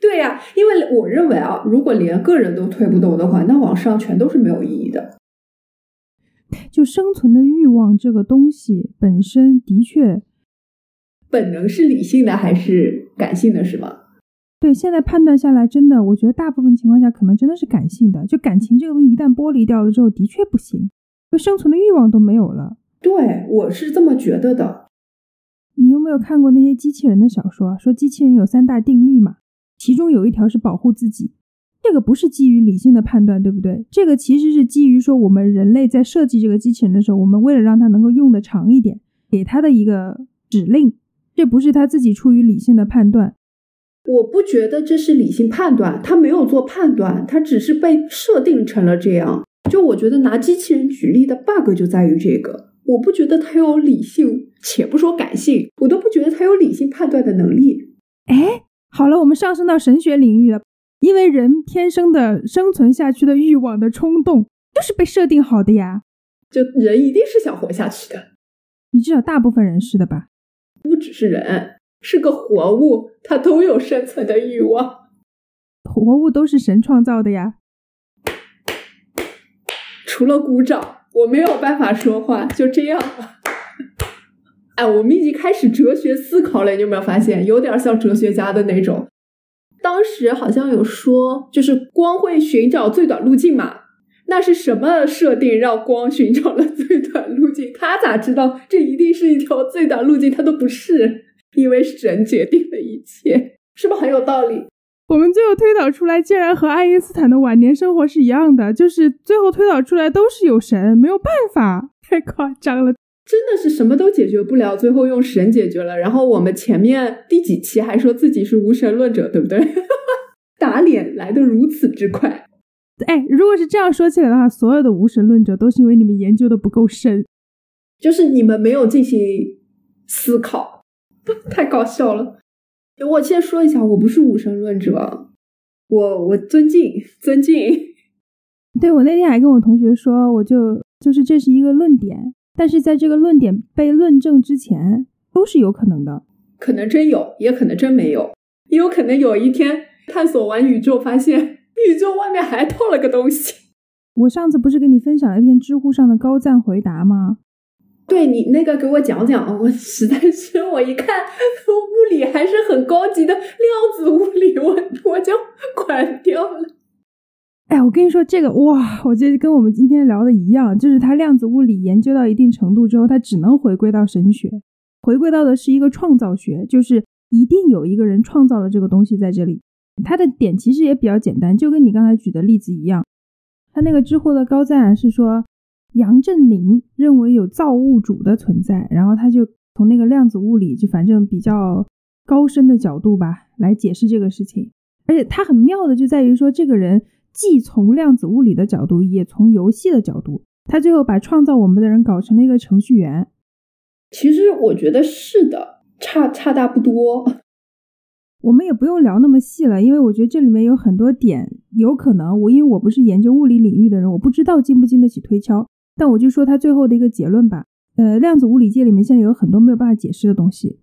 Speaker 3: 对呀，因为我认为啊，如果连个人都推不动的话，那往上全都是没有意义的。
Speaker 4: 就生存的欲望这个东西本身的确，
Speaker 3: 本能是理性的还是感性的，是吗？
Speaker 4: 对，现在判断下来，真的，我觉得大部分情况下可能真的是感性的。就感情这个东西一旦剥离掉了之后，的确不行，就生存的欲望都没有了。
Speaker 3: 对，我是这么觉得的。
Speaker 4: 你有没有看过那些机器人的小说？说机器人有三大定律嘛？其中有一条是保护自己，这个不是基于理性的判断，对不对？这个其实是基于说我们人类在设计这个机器人的时候，我们为了让它能够用的长一点，给它的一个指令。这不是他自己出于理性的判断。
Speaker 3: 我不觉得这是理性判断，他没有做判断，他只是被设定成了这样。就我觉得拿机器人举例的 bug 就在于这个。我不觉得他有理性，且不说感性，我都不觉得他有理性判断的能力。
Speaker 4: 哎，好了，我们上升到神学领域了，因为人天生的生存下去的欲望的冲动就是被设定好的呀。
Speaker 3: 就人一定是想活下去的，
Speaker 4: 你至少大部分人是的吧？
Speaker 3: 不只是人，是个活物，它都有生存的欲望。
Speaker 4: 活物都是神创造的呀，
Speaker 3: 除了鼓掌。我没有办法说话，就这样吧。哎，我们已经开始哲学思考了，你有没有发现？有点像哲学家的那种。当时好像有说，就是光会寻找最短路径嘛？那是什么设定让光寻找了最短路径？他咋知道这一定是一条最短路径？他都不是，因为神决定的一切，是不是很有道理？
Speaker 4: 我们最后推导出来，竟然和爱因斯坦的晚年生活是一样的，就是最后推导出来都是有神，没有办法，太夸张了。
Speaker 3: 真的是什么都解决不了，最后用神解决了。然后我们前面第几期还说自己是无神论者，对不对？打脸来的如此之快。
Speaker 4: 哎，如果是这样说起来的话，所有的无神论者都是因为你们研究的不够深，
Speaker 3: 就是你们没有进行思考，太搞笑了。我先说一下，我不是无神论者，我我尊敬 尊敬。
Speaker 4: 对我那天还跟我同学说，我就就是这是一个论点。但是在这个论点被论证之前，都是有可能的。
Speaker 3: 可能真有，也可能真没有。也有可能有一天探索完宇宙，发现宇宙外面还套了个东西。
Speaker 4: 我上次不是跟你分享了一篇知乎上的高赞回答吗？
Speaker 3: 对你那个给我讲讲，我实在是我一看物理还是很高级的量子物理，我我就关掉了。
Speaker 4: 哎，我跟你说这个哇，我觉得跟我们今天聊的一样，就是它量子物理研究到一定程度之后，它只能回归到神学，回归到的是一个创造学，就是一定有一个人创造了这个东西在这里。它的点其实也比较简单，就跟你刚才举的例子一样。他那个知乎的高赞是说，杨振宁认为有造物主的存在，然后他就从那个量子物理就反正比较高深的角度吧来解释这个事情，而且他很妙的就在于说这个人。既从量子物理的角度，也从游戏的角度，他最后把创造我们的人搞成了一个程序员。
Speaker 3: 其实我觉得是的，差差大不多。
Speaker 4: 我们也不用聊那么细了，因为我觉得这里面有很多点，有可能我因为我不是研究物理领域的人，我不知道经不经得起推敲。但我就说他最后的一个结论吧。呃，量子物理界里面现在有很多没有办法解释的东西，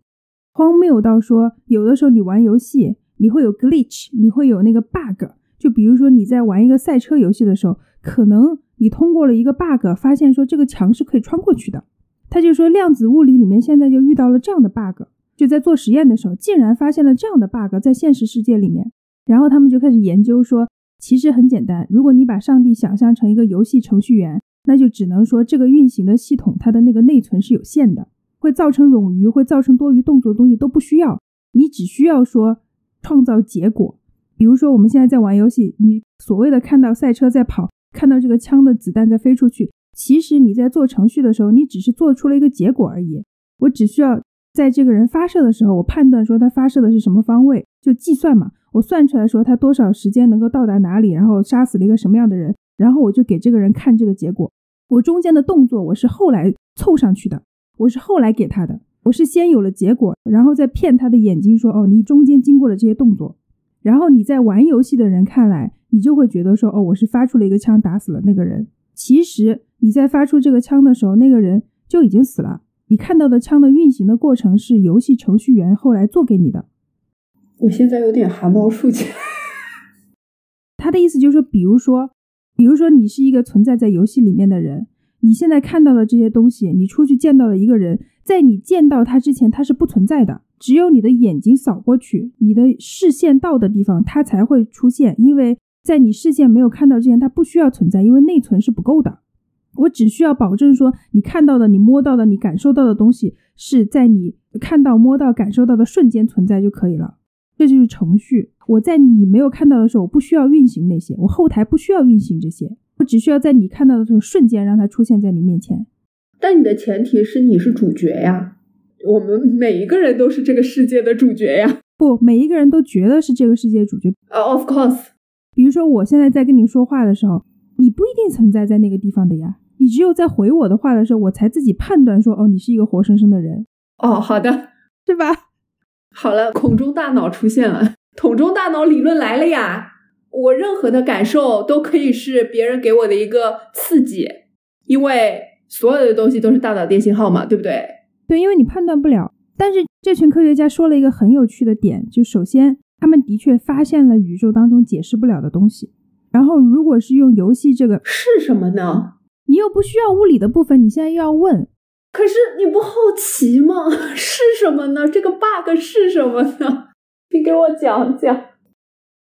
Speaker 4: 荒谬到说有的时候你玩游戏，你会有 glitch，你会有那个 bug。就比如说你在玩一个赛车游戏的时候，可能你通过了一个 bug，发现说这个墙是可以穿过去的。他就说量子物理里面现在就遇到了这样的 bug，就在做实验的时候，竟然发现了这样的 bug 在现实世界里面。然后他们就开始研究说，其实很简单，如果你把上帝想象成一个游戏程序员，那就只能说这个运行的系统它的那个内存是有限的，会造成冗余，会造成多余动作的东西都不需要，你只需要说创造结果。比如说，我们现在在玩游戏，你所谓的看到赛车在跑，看到这个枪的子弹在飞出去，其实你在做程序的时候，你只是做出了一个结果而已。我只需要在这个人发射的时候，我判断说他发射的是什么方位，就计算嘛，我算出来说他多少时间能够到达哪里，然后杀死了一个什么样的人，然后我就给这个人看这个结果。我中间的动作我是后来凑上去的，我是后来给他的，我是先有了结果，然后再骗他的眼睛说，哦，你中间经过了这些动作。然后你在玩游戏的人看来，你就会觉得说，哦，我是发出了一个枪打死了那个人。其实你在发出这个枪的时候，那个人就已经死了。你看到的枪的运行的过程是游戏程序员后来做给你的。
Speaker 3: 我现在有点汗毛竖起来。
Speaker 4: 他的意思就是说，比如说，比如说你是一个存在在游戏里面的人，你现在看到了这些东西，你出去见到了一个人，在你见到他之前，他是不存在的。只有你的眼睛扫过去，你的视线到的地方，他才会出现。因为在你视线没有看到之前，它不需要存在，因为内存是不够的。我只需要保证说，你看到的、你摸到的、你感受到的东西，是在你看到、摸到、感受到的瞬间存在就可以了。这就是程序。我在你没有看到的时候，我不需要运行那些，我后台不需要运行这些，我只需要在你看到的时候瞬间让它出现在你面前。
Speaker 3: 但你的前提是你是主角呀。我们每一个人都是这个世界的主角呀！
Speaker 4: 不，每一个人都觉得是这个世界主角。
Speaker 3: 呃，of course。
Speaker 4: 比如说，我现在在跟你说话的时候，你不一定存在在那个地方的呀。你只有在回我的话的时候，我才自己判断说，哦，你是一个活生生的人。
Speaker 3: 哦，好的，
Speaker 4: 是吧？
Speaker 3: 好了，孔中大脑出现了，桶中大脑理论来了呀！我任何的感受都可以是别人给我的一个刺激，因为所有的东西都是大脑电信号嘛，对不对？
Speaker 4: 对，因为你判断不了。但是这群科学家说了一个很有趣的点，就首先他们的确发现了宇宙当中解释不了的东西。然后，如果是用游戏这个
Speaker 3: 是什么呢？
Speaker 4: 你又不需要物理的部分，你现在又要问，
Speaker 3: 可是你不好奇吗？是什么呢？这个 bug 是什么呢？你给我讲讲。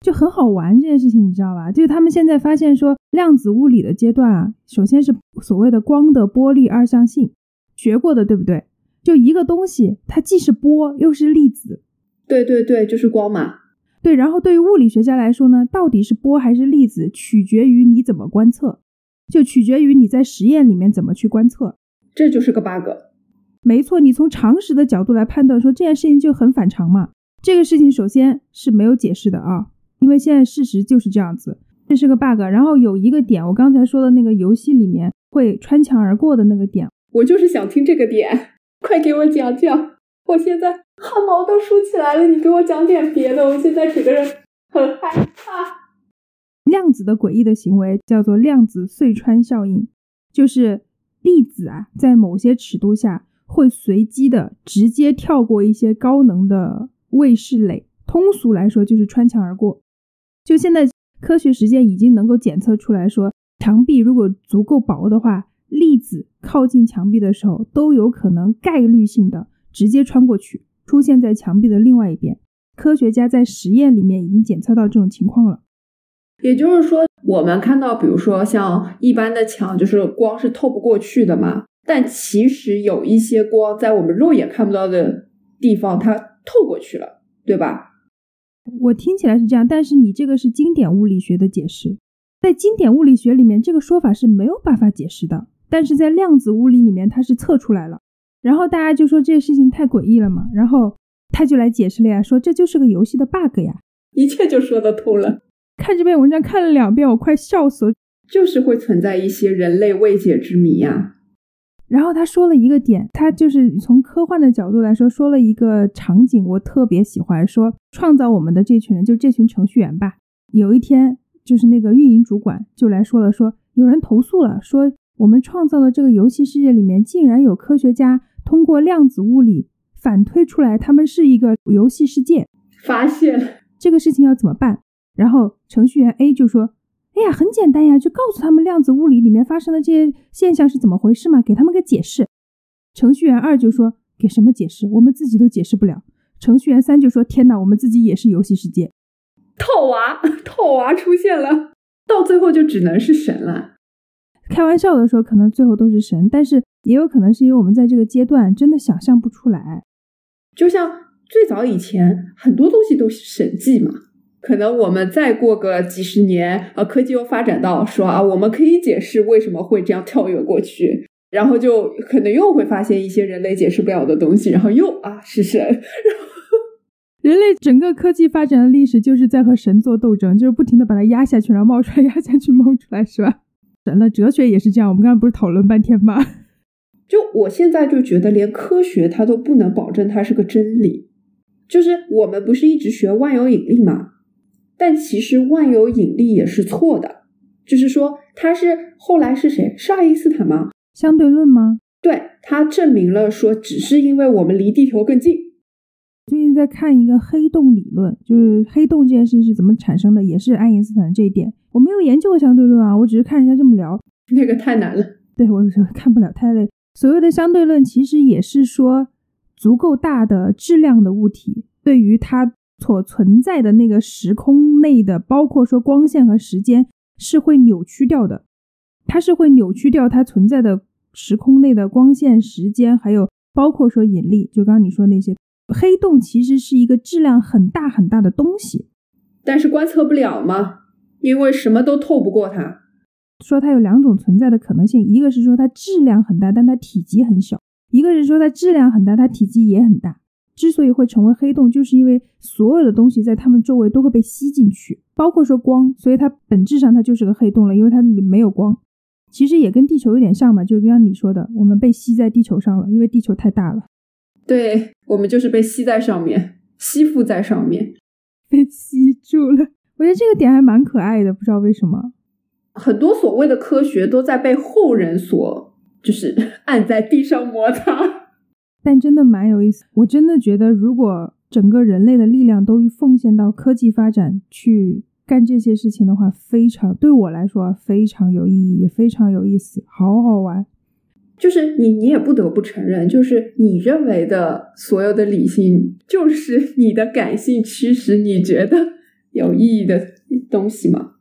Speaker 4: 就很好玩这件事情，你知道吧？就是他们现在发现说，量子物理的阶段啊，首先是所谓的光的波粒二象性，学过的对不对？就一个东西，它既是波又是粒子。
Speaker 3: 对对对，就是光嘛。
Speaker 4: 对，然后对于物理学家来说呢，到底是波还是粒子，取决于你怎么观测，就取决于你在实验里面怎么去观测。
Speaker 3: 这就是个 bug。
Speaker 4: 没错，你从常识的角度来判断，说这件事情就很反常嘛。这个事情首先是没有解释的啊，因为现在事实就是这样子，这是个 bug。然后有一个点，我刚才说的那个游戏里面会穿墙而过的那个点，
Speaker 3: 我就是想听这个点，快给我讲讲。我现在汗毛都竖起来了，你给我讲点别的，我现在整个人很害怕。
Speaker 4: 量子的诡异的行为叫做量子隧穿效应，就是粒子啊，在某些尺度下会随机的直接跳过一些高能的卫士垒，通俗来说就是穿墙而过。就现在科学实践已经能够检测出来说，墙壁如果足够薄的话，粒子靠近墙壁的时候都有可能概率性的。直接穿过去，出现在墙壁的另外一边。科学家在实验里面已经检测到这种情况了。
Speaker 3: 也就是说，我们看到，比如说像一般的墙，就是光是透不过去的嘛。但其实有一些光在我们肉眼看不到的地方，它透过去了，对吧？
Speaker 4: 我听起来是这样，但是你这个是经典物理学的解释，在经典物理学里面，这个说法是没有办法解释的。但是在量子物理里面，它是测出来了。然后大家就说这个事情太诡异了嘛，然后他就来解释了呀，说这就是个游戏的 bug 呀，
Speaker 3: 一切就说得通了。
Speaker 4: 看这篇文章看了两遍，我快笑死了，
Speaker 3: 就是会存在一些人类未解之谜呀。
Speaker 4: 然后他说了一个点，他就是从科幻的角度来说，说了一个场景，我特别喜欢，说创造我们的这群人，就这群程序员吧。有一天，就是那个运营主管就来说了，说有人投诉了，说我们创造的这个游戏世界里面竟然有科学家。通过量子物理反推出来，他们是一个游戏世界。
Speaker 3: 发现
Speaker 4: 这个事情要怎么办？然后程序员 A 就说：“哎呀，很简单呀，就告诉他们量子物理里面发生的这些现象是怎么回事嘛，给他们个解释。”程序员二就说：“给什么解释？我们自己都解释不了。”程序员三就说：“天哪，我们自己也是游戏世界。”
Speaker 3: 套娃，套娃出现了，到最后就只能是神了。
Speaker 4: 开玩笑的说，可能最后都是神，但是也有可能是因为我们在这个阶段真的想象不出来。
Speaker 3: 就像最早以前，很多东西都是神迹嘛。可能我们再过个几十年，啊，科技又发展到说啊，我们可以解释为什么会这样跳跃过去，然后就可能又会发现一些人类解释不了的东西，然后又啊是神。
Speaker 4: 人类整个科技发展的历史就是在和神做斗争，就是不停的把它压下去，然后冒出来，压下去，冒出来，是吧？神了，哲学也是这样。我们刚才不是讨论半天吗？
Speaker 3: 就我现在就觉得，连科学它都不能保证它是个真理。就是我们不是一直学万有引力吗？但其实万有引力也是错的。就是说，它是后来是谁？是爱因斯坦吗？
Speaker 4: 相对论吗？
Speaker 3: 对，他证明了说，只是因为我们离地球更近。
Speaker 4: 最近在看一个黑洞理论，就是黑洞这件事情是怎么产生的，也是爱因斯坦这一点。我没有研究过相对论啊，我只是看人家这么聊。
Speaker 3: 那个太难了，
Speaker 4: 对我有时候看不了，太累。所谓的相对论，其实也是说，足够大的质量的物体，对于它所存在的那个时空内的，包括说光线和时间，是会扭曲掉的。它是会扭曲掉它存在的时空内的光线、时间，还有包括说引力。就刚刚你说那些。黑洞其实是一个质量很大很大的东西，
Speaker 3: 但是观测不了嘛？因为什么都透不过它。
Speaker 4: 说它有两种存在的可能性，一个是说它质量很大，但它体积很小；一个是说它质量很大，它体积也很大。之所以会成为黑洞，就是因为所有的东西在它们周围都会被吸进去，包括说光，所以它本质上它就是个黑洞了，因为它没有光。其实也跟地球有点像嘛，就刚刚你说的，我们被吸在地球上了，因为地球太大了。
Speaker 3: 对我们就是被吸在上面，吸附在上面，
Speaker 4: 被吸住了。我觉得这个点还蛮可爱的，不知道为什么。
Speaker 3: 很多所谓的科学都在被后人所就是 按在地上摩擦，
Speaker 4: 但真的蛮有意思。我真的觉得，如果整个人类的力量都奉献到科技发展去干这些事情的话，非常对我来说非常有意义，也非常有意思，好好玩。
Speaker 3: 就是你，你也不得不承认，就是你认为的所有的理性，就是你的感性驱使你觉得有意义的东西吗？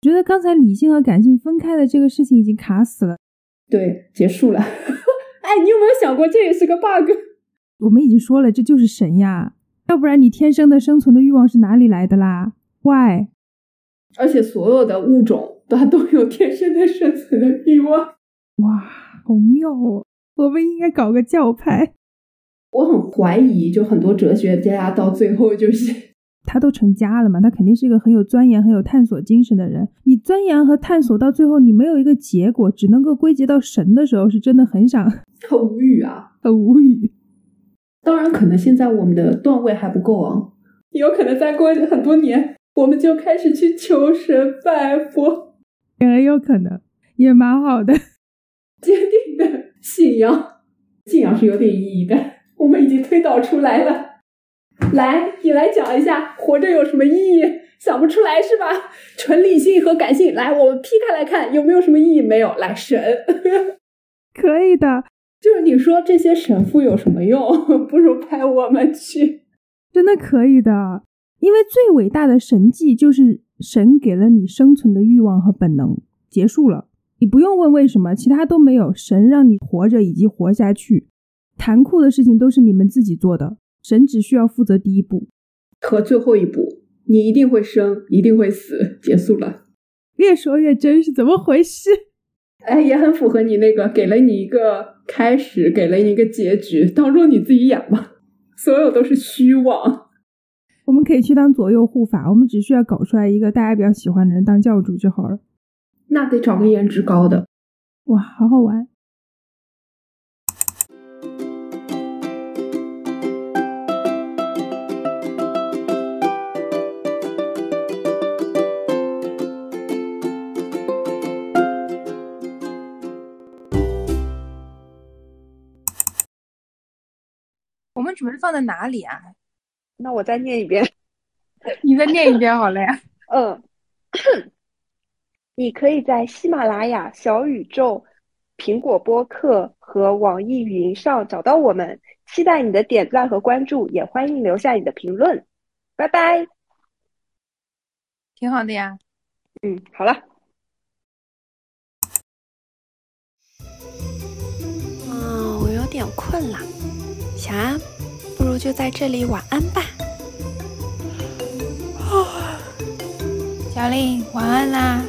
Speaker 4: 觉得刚才理性和感性分开的这个事情已经卡死了。
Speaker 3: 对，结束了。哎，你有没有想过这也是个 bug？
Speaker 4: 我们已经说了，这就是神呀，要不然你天生的生存的欲望是哪里来的啦？Why？
Speaker 3: 而且所有的物种它都有天生的生存的欲望。
Speaker 4: 哇，好妙哦！我们应该搞个教派。
Speaker 3: 我很怀疑，就很多哲学家到最后就是
Speaker 4: 他都成家了嘛，他肯定是一个很有钻研、很有探索精神的人。你钻研和探索到最后，你没有一个结果，只能够归结到神的时候，是真的很想
Speaker 3: 很无语啊，
Speaker 4: 很无语。
Speaker 3: 当然，可能现在我们的段位还不够啊，有可能再过很多年，我们就开始去求神拜佛，
Speaker 4: 也有可能，也蛮好的。
Speaker 3: 坚定的信仰，信仰是有点意义的。我们已经推导出来了，来，你来讲一下活着有什么意义？想不出来是吧？纯理性和感性，来，我们劈开来看有没有什么意义？没有，来神，
Speaker 4: 可以的。
Speaker 3: 就是你说这些神父有什么用？不如派我们去，
Speaker 4: 真的可以的。因为最伟大的神迹就是神给了你生存的欲望和本能，结束了，你不用问为什么，其他都没有，神让你活着以及活下去。残酷的事情都是你们自己做的，神只需要负责第一步
Speaker 3: 和最后一步。你一定会生，一定会死，结束了。
Speaker 4: 越说越真是怎么回事？
Speaker 3: 哎，也很符合你那个，给了你一个开始，给了你一个结局，当做你自己演吧。所有都是虚妄。
Speaker 4: 我们可以去当左右护法，我们只需要搞出来一个大家比较喜欢的人当教主就好了。
Speaker 3: 那得找个颜值高的。
Speaker 4: 哇，好好玩。
Speaker 2: 准备放在哪里啊？
Speaker 5: 那我再念一遍，
Speaker 2: 你再念一遍好了呀。
Speaker 5: 嗯，你可以在喜马拉雅、小宇宙、苹果播客和网易云上找到我们。期待你的点赞和关注，也欢迎留下你的评论。拜拜。
Speaker 2: 挺好的呀。
Speaker 5: 嗯，好了。
Speaker 1: 啊，我有点困了，小安。如就在这里晚安吧。
Speaker 2: 小令，晚安啦。